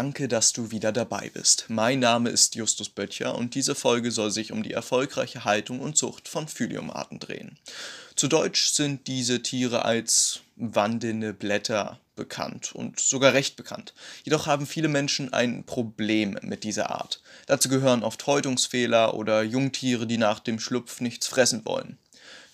danke, dass du wieder dabei bist. Mein Name ist Justus Böttcher und diese Folge soll sich um die erfolgreiche Haltung und Zucht von Phyliumarten drehen. Zu Deutsch sind diese Tiere als wandelnde Blätter bekannt und sogar recht bekannt. Jedoch haben viele Menschen ein Problem mit dieser Art. Dazu gehören oft Häutungsfehler oder Jungtiere, die nach dem Schlupf nichts fressen wollen.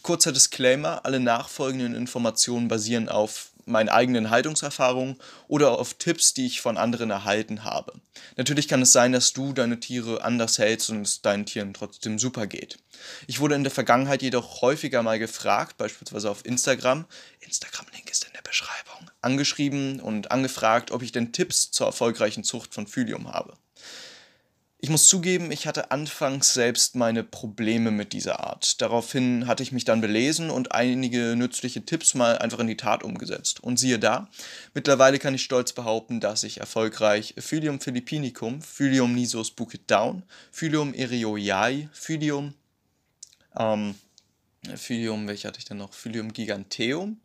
Kurzer Disclaimer, alle nachfolgenden Informationen basieren auf meinen eigenen Haltungserfahrungen oder auf Tipps, die ich von anderen erhalten habe. Natürlich kann es sein, dass du deine Tiere anders hältst und es deinen Tieren trotzdem super geht. Ich wurde in der Vergangenheit jedoch häufiger mal gefragt, beispielsweise auf Instagram, Instagram-Link ist in der Beschreibung, angeschrieben und angefragt, ob ich denn Tipps zur erfolgreichen Zucht von Phylium habe. Ich muss zugeben, ich hatte anfangs selbst meine Probleme mit dieser Art. Daraufhin hatte ich mich dann belesen und einige nützliche Tipps mal einfach in die Tat umgesetzt. Und siehe da, mittlerweile kann ich stolz behaupten, dass ich erfolgreich Phylium philippinicum, Phylium nisos bucket down, Phylium erioiai, Phylium, ähm, Phylium, welche hatte ich denn noch? Phylium giganteum,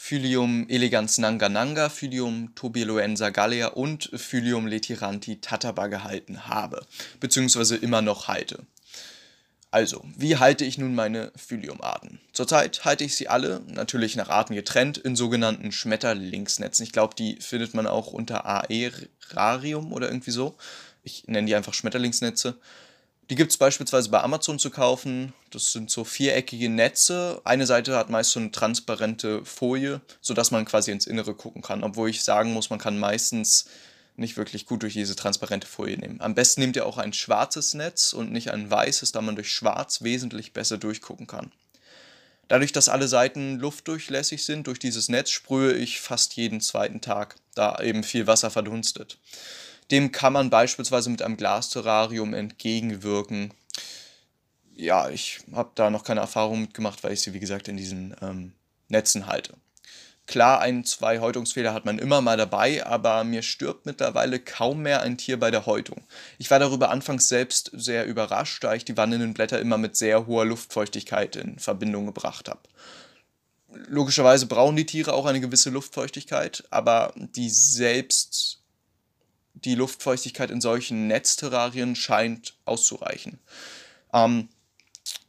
Phylium elegans nanga nanga, Phylium tobiloensa galea und Phylium letiranti tataba gehalten habe, beziehungsweise immer noch halte. Also, wie halte ich nun meine Phyliumarten? Zurzeit halte ich sie alle, natürlich nach Arten getrennt, in sogenannten Schmetterlingsnetzen. Ich glaube, die findet man auch unter Aerarium oder irgendwie so. Ich nenne die einfach Schmetterlingsnetze. Die gibt es beispielsweise bei Amazon zu kaufen. Das sind so viereckige Netze. Eine Seite hat meist so eine transparente Folie, sodass man quasi ins Innere gucken kann. Obwohl ich sagen muss, man kann meistens nicht wirklich gut durch diese transparente Folie nehmen. Am besten nehmt ihr auch ein schwarzes Netz und nicht ein weißes, da man durch schwarz wesentlich besser durchgucken kann. Dadurch, dass alle Seiten luftdurchlässig sind durch dieses Netz, sprühe ich fast jeden zweiten Tag, da eben viel Wasser verdunstet. Dem kann man beispielsweise mit einem Glasterrarium entgegenwirken. Ja, ich habe da noch keine Erfahrung mitgemacht, weil ich sie, wie gesagt, in diesen ähm, Netzen halte. Klar, ein, zwei Häutungsfehler hat man immer mal dabei, aber mir stirbt mittlerweile kaum mehr ein Tier bei der Häutung. Ich war darüber anfangs selbst sehr überrascht, da ich die wandelnden Blätter immer mit sehr hoher Luftfeuchtigkeit in Verbindung gebracht habe. Logischerweise brauchen die Tiere auch eine gewisse Luftfeuchtigkeit, aber die selbst die Luftfeuchtigkeit in solchen Netzterrarien scheint auszureichen. Ähm,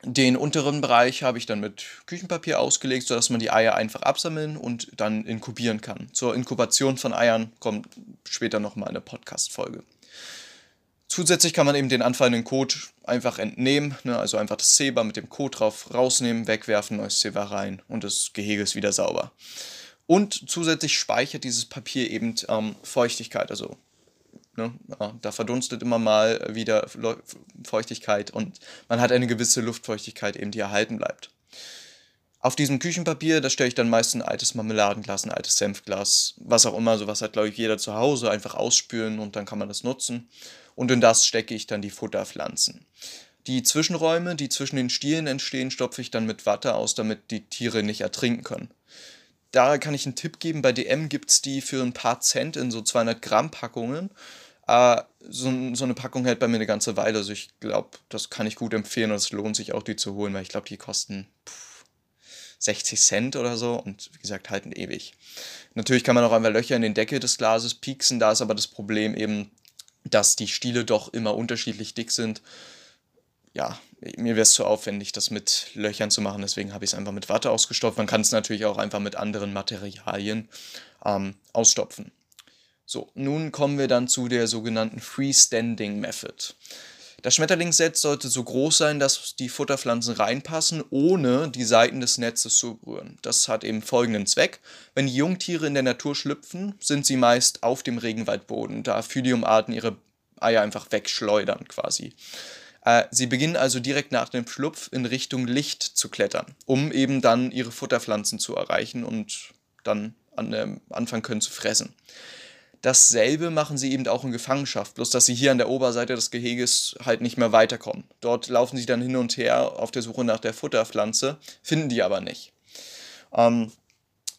den unteren Bereich habe ich dann mit Küchenpapier ausgelegt, sodass man die Eier einfach absammeln und dann inkubieren kann. Zur Inkubation von Eiern kommt später nochmal eine Podcast-Folge. Zusätzlich kann man eben den anfallenden Kot einfach entnehmen, ne, also einfach das Zebra mit dem Kot drauf rausnehmen, wegwerfen, neues Zebra rein und das Gehege ist wieder sauber. Und zusätzlich speichert dieses Papier eben ähm, Feuchtigkeit, also Ne? Da verdunstet immer mal wieder Feuchtigkeit und man hat eine gewisse Luftfeuchtigkeit eben, die erhalten bleibt. Auf diesem Küchenpapier, da stelle ich dann meist ein altes Marmeladenglas, ein altes Senfglas, was auch immer, sowas hat glaube ich jeder zu Hause, einfach ausspülen und dann kann man das nutzen. Und in das stecke ich dann die Futterpflanzen. Die Zwischenräume, die zwischen den Stielen entstehen, stopfe ich dann mit Watte aus, damit die Tiere nicht ertrinken können da kann ich einen Tipp geben. Bei DM gibt es die für ein paar Cent in so 200 Gramm Packungen. Äh, so, so, eine Packung hält bei mir eine ganze Weile. Also ich glaube, das kann ich gut empfehlen und es lohnt sich auch, die zu holen, weil ich glaube, die kosten pff, 60 Cent oder so und wie gesagt, halten ewig. Natürlich kann man auch einfach Löcher in den Deckel des Glases pieksen. Da ist aber das Problem eben, dass die Stiele doch immer unterschiedlich dick sind ja, mir wäre es zu aufwendig, das mit Löchern zu machen, deswegen habe ich es einfach mit Watte ausgestopft. Man kann es natürlich auch einfach mit anderen Materialien ähm, ausstopfen. So, nun kommen wir dann zu der sogenannten Freestanding Method. Das Schmetterlingsset sollte so groß sein, dass die Futterpflanzen reinpassen, ohne die Seiten des Netzes zu berühren. Das hat eben folgenden Zweck. Wenn die Jungtiere in der Natur schlüpfen, sind sie meist auf dem Regenwaldboden, da Phyliumarten ihre Eier einfach wegschleudern quasi. Äh, sie beginnen also direkt nach dem Schlupf in Richtung Licht zu klettern, um eben dann ihre Futterpflanzen zu erreichen und dann an, äh, anfangen können zu fressen. Dasselbe machen sie eben auch in Gefangenschaft, bloß dass sie hier an der Oberseite des Geheges halt nicht mehr weiterkommen. Dort laufen sie dann hin und her auf der Suche nach der Futterpflanze, finden die aber nicht. Ähm,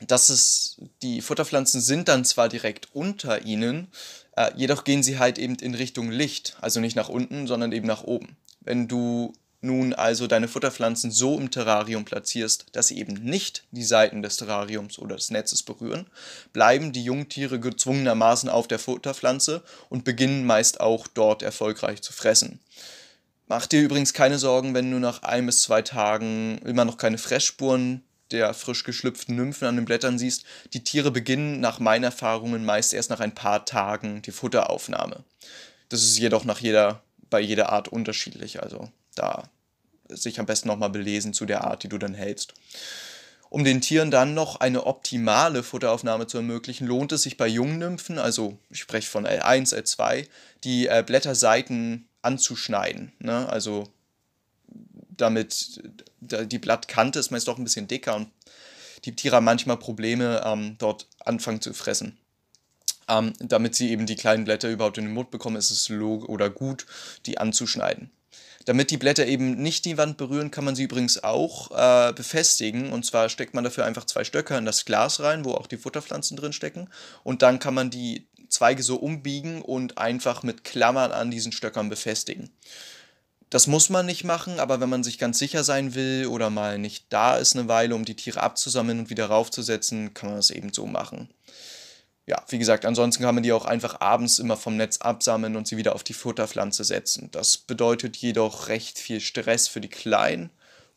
das ist, die Futterpflanzen sind dann zwar direkt unter ihnen, äh, jedoch gehen sie halt eben in Richtung Licht, also nicht nach unten, sondern eben nach oben. Wenn du nun also deine Futterpflanzen so im Terrarium platzierst, dass sie eben nicht die Seiten des Terrariums oder des Netzes berühren, bleiben die Jungtiere gezwungenermaßen auf der Futterpflanze und beginnen meist auch dort erfolgreich zu fressen. Mach dir übrigens keine Sorgen, wenn du nach ein bis zwei Tagen immer noch keine Fressspuren der frisch geschlüpften Nymphen an den Blättern siehst. Die Tiere beginnen nach meinen Erfahrungen meist erst nach ein paar Tagen die Futteraufnahme. Das ist jedoch nach jeder, bei jeder Art unterschiedlich. Also da sich am besten nochmal belesen zu der Art, die du dann hältst. Um den Tieren dann noch eine optimale Futteraufnahme zu ermöglichen, lohnt es sich bei Jungnymphen, also ich spreche von L1, L2, die äh, Blätterseiten anzuschneiden. Ne? Also damit die Blattkante ist meist doch ein bisschen dicker und die Tiere haben manchmal Probleme, ähm, dort anfangen zu fressen. Ähm, damit sie eben die kleinen Blätter überhaupt in den Mund bekommen, ist es log oder gut, die anzuschneiden. Damit die Blätter eben nicht die Wand berühren, kann man sie übrigens auch äh, befestigen. Und zwar steckt man dafür einfach zwei Stöcker in das Glas rein, wo auch die Futterpflanzen drin stecken. Und dann kann man die Zweige so umbiegen und einfach mit Klammern an diesen Stöckern befestigen. Das muss man nicht machen, aber wenn man sich ganz sicher sein will oder mal nicht da ist eine Weile, um die Tiere abzusammeln und wieder raufzusetzen, kann man das eben so machen ja, wie gesagt, ansonsten kann man die auch einfach abends immer vom Netz absammeln und sie wieder auf die Futterpflanze setzen. Das bedeutet jedoch recht viel Stress für die Kleinen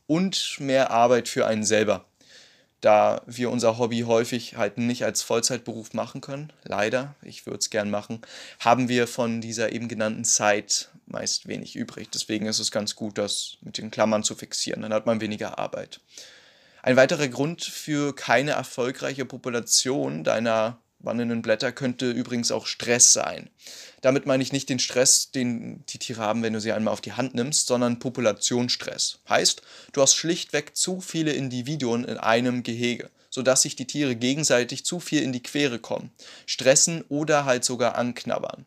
und mehr Arbeit für einen selber. Da wir unser Hobby häufig halt nicht als Vollzeitberuf machen können, leider, ich würde es gern machen, haben wir von dieser eben genannten Zeit meist wenig übrig. Deswegen ist es ganz gut, das mit den Klammern zu fixieren, dann hat man weniger Arbeit. Ein weiterer Grund für keine erfolgreiche Population deiner wandelnden Blätter könnte übrigens auch Stress sein. Damit meine ich nicht den Stress, den die Tiere haben, wenn du sie einmal auf die Hand nimmst, sondern Populationsstress. Heißt, du hast schlichtweg zu viele Individuen in einem Gehege, sodass sich die Tiere gegenseitig zu viel in die Quere kommen, stressen oder halt sogar anknabbern.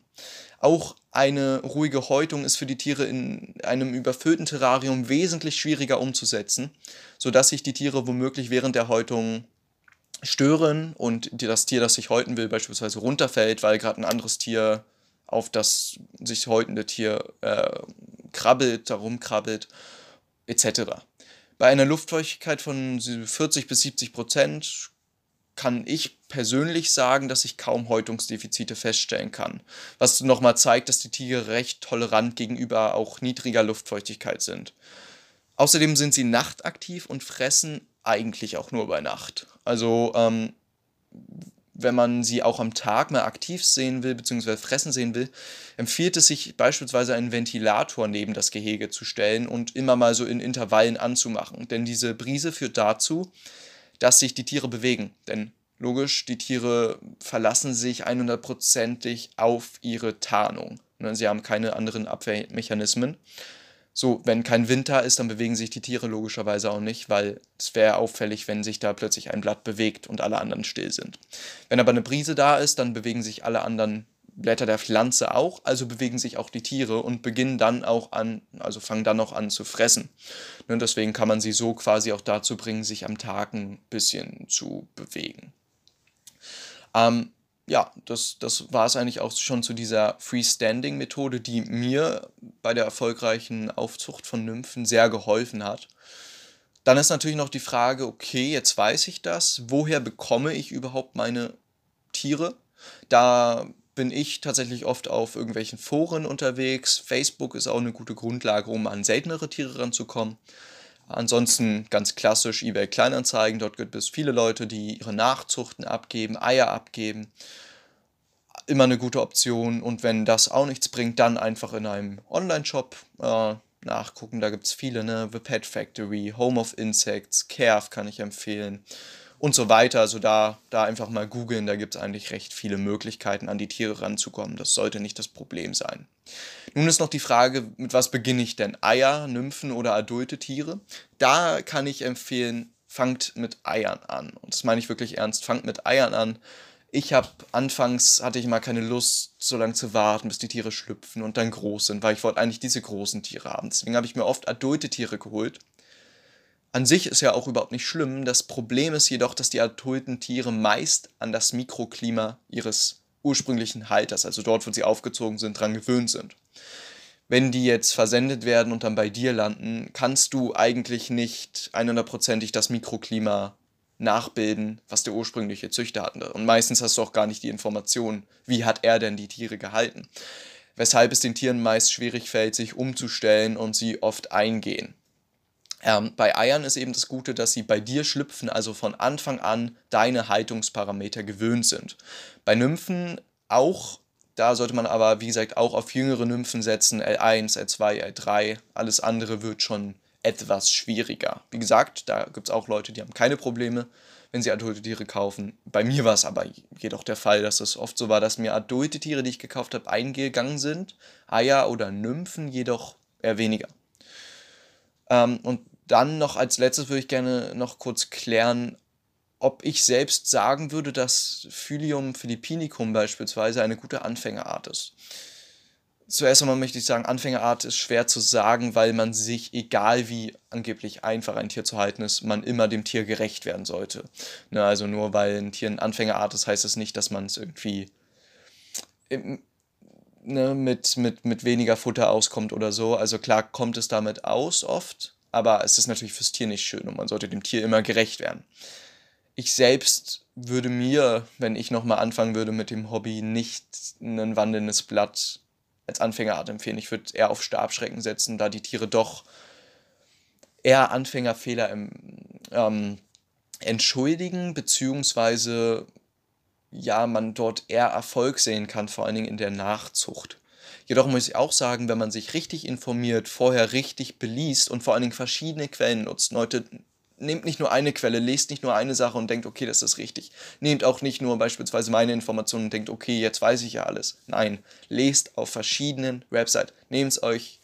Auch eine ruhige Häutung ist für die Tiere in einem überfüllten Terrarium wesentlich schwieriger umzusetzen, sodass sich die Tiere womöglich während der Häutung stören und das Tier, das sich häuten will, beispielsweise runterfällt, weil gerade ein anderes Tier auf das sich häutende Tier äh, krabbelt, darum krabbelt, etc. Bei einer Luftfeuchtigkeit von 40 bis 70 Prozent kann ich persönlich sagen, dass ich kaum Häutungsdefizite feststellen kann. Was nochmal zeigt, dass die Tiere recht tolerant gegenüber auch niedriger Luftfeuchtigkeit sind. Außerdem sind sie nachtaktiv und fressen eigentlich auch nur bei Nacht. Also ähm, wenn man sie auch am Tag mal aktiv sehen will, beziehungsweise fressen sehen will, empfiehlt es sich beispielsweise einen Ventilator neben das Gehege zu stellen und immer mal so in Intervallen anzumachen. Denn diese Brise führt dazu, dass sich die Tiere bewegen. Denn logisch, die Tiere verlassen sich 100%ig auf ihre Tarnung. Ne, sie haben keine anderen Abwehrmechanismen. So, wenn kein Winter ist, dann bewegen sich die Tiere logischerweise auch nicht, weil es wäre auffällig, wenn sich da plötzlich ein Blatt bewegt und alle anderen still sind. Wenn aber eine Brise da ist, dann bewegen sich alle anderen Blätter der Pflanze auch, also bewegen sich auch die Tiere und beginnen dann auch an, also fangen dann auch an zu fressen. Und ne, deswegen kann man sie so quasi auch dazu bringen, sich am Tag ein bisschen zu bewegen. Ähm, ja, das, das war es eigentlich auch schon zu dieser Freestanding-Methode, die mir bei der erfolgreichen Aufzucht von Nymphen sehr geholfen hat. Dann ist natürlich noch die Frage, okay, jetzt weiß ich das, woher bekomme ich überhaupt meine Tiere? Da bin ich tatsächlich oft auf irgendwelchen Foren unterwegs. Facebook ist auch eine gute Grundlage, um an seltenere Tiere ranzukommen. Ansonsten ganz klassisch eBay Kleinanzeigen. Dort gibt es viele Leute, die ihre Nachzuchten abgeben, Eier abgeben. Immer eine gute Option. Und wenn das auch nichts bringt, dann einfach in einem Online-Shop äh, nachgucken. Da gibt es viele, ne? The Pet Factory, Home of Insects, Kerf kann ich empfehlen und so weiter. Also da, da einfach mal googeln, da gibt es eigentlich recht viele Möglichkeiten, an die Tiere ranzukommen. Das sollte nicht das Problem sein. Nun ist noch die Frage, mit was beginne ich denn? Eier, Nymphen oder adulte Tiere? Da kann ich empfehlen, fangt mit Eiern an. Und das meine ich wirklich ernst, fangt mit Eiern an. Ich habe anfangs hatte ich mal keine Lust, so lange zu warten, bis die Tiere schlüpfen und dann groß sind, weil ich wollte eigentlich diese großen Tiere haben. Deswegen habe ich mir oft adulte Tiere geholt an sich ist ja auch überhaupt nicht schlimm. Das Problem ist jedoch, dass die adulten Tiere meist an das Mikroklima ihres ursprünglichen Halters, also dort, wo sie aufgezogen sind, dran gewöhnt sind. wenn die jetzt versendet werden und dann bei dir landen, kannst du eigentlich nicht 100%ig das Mikroklima nachbilden, was der ursprüngliche Züchter hatte. Und meistens hast du auch gar nicht die Information, wie hat er denn die Tiere gehalten. Weshalb es den Tieren meist schwierig fällt, sich umzustellen und sie oft eingehen. Ähm, bei Eiern ist eben das Gute, dass sie bei dir schlüpfen, also von Anfang an deine Haltungsparameter gewöhnt sind. Bei Nymphen auch, da sollte man aber, wie gesagt, auch auf jüngere Nymphen setzen, L1, L2, L3. Alles andere wird schon etwas schwieriger. Wie gesagt, da gibt es auch Leute, die haben keine Probleme, wenn sie adulte Tiere kaufen. Bei mir war es aber jedoch der Fall, dass es oft so war, dass mir adulte Tiere, die ich gekauft habe, eingegangen sind. Eier oder Nymphen jedoch eher weniger. Ähm, und dann noch als letztes würde ich gerne noch kurz klären, ob ich selbst sagen würde, dass Phylium philippinicum beispielsweise eine gute Anfängerart ist. Zuerst einmal möchte ich sagen, Anfängerart ist schwer zu sagen, weil man sich, egal wie angeblich einfach ein Tier zu halten ist, man immer dem Tier gerecht werden sollte. Ne, also nur weil ein Tier eine Anfängerart ist, heißt das nicht, dass man es irgendwie ne, mit, mit, mit weniger Futter auskommt oder so. Also klar kommt es damit aus oft, aber es ist natürlich fürs Tier nicht schön und man sollte dem Tier immer gerecht werden. Ich selbst würde mir, wenn ich nochmal anfangen würde mit dem Hobby, nicht ein wandelndes Blatt als Anfängerart empfehlen. Ich würde eher auf Stabschrecken setzen, da die Tiere doch eher Anfängerfehler im, ähm, entschuldigen, beziehungsweise ja, man dort eher Erfolg sehen kann, vor allen Dingen in der Nachzucht. Jedoch muss ich auch sagen, wenn man sich richtig informiert, vorher richtig beliest und vor allen Dingen verschiedene Quellen nutzt, Leute, nehmt nicht nur eine Quelle, lest nicht nur eine Sache und denkt, okay, das ist richtig. Nehmt auch nicht nur beispielsweise meine Informationen und denkt, okay, jetzt weiß ich ja alles. Nein, lest auf verschiedenen Websites. Nehmt euch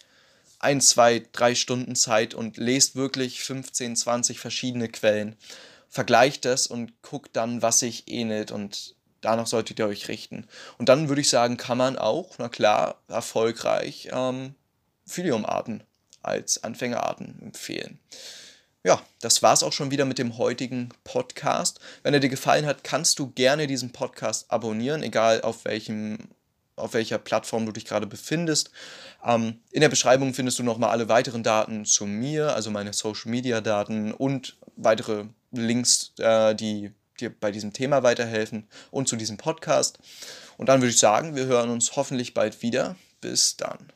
ein, zwei, drei Stunden Zeit und lest wirklich 15, 20 verschiedene Quellen. Vergleicht das und guckt dann, was sich ähnelt und danach solltet ihr euch richten. Und dann würde ich sagen, kann man auch, na klar, erfolgreich ähm, Philium-Arten als Anfängerarten empfehlen ja, das war's auch schon wieder mit dem heutigen Podcast. Wenn er dir gefallen hat, kannst du gerne diesen Podcast abonnieren, egal auf welchem auf welcher Plattform du dich gerade befindest. Ähm, in der Beschreibung findest du nochmal alle weiteren Daten zu mir, also meine Social Media Daten und weitere Links, äh, die dir bei diesem Thema weiterhelfen und zu diesem Podcast. Und dann würde ich sagen, wir hören uns hoffentlich bald wieder. Bis dann.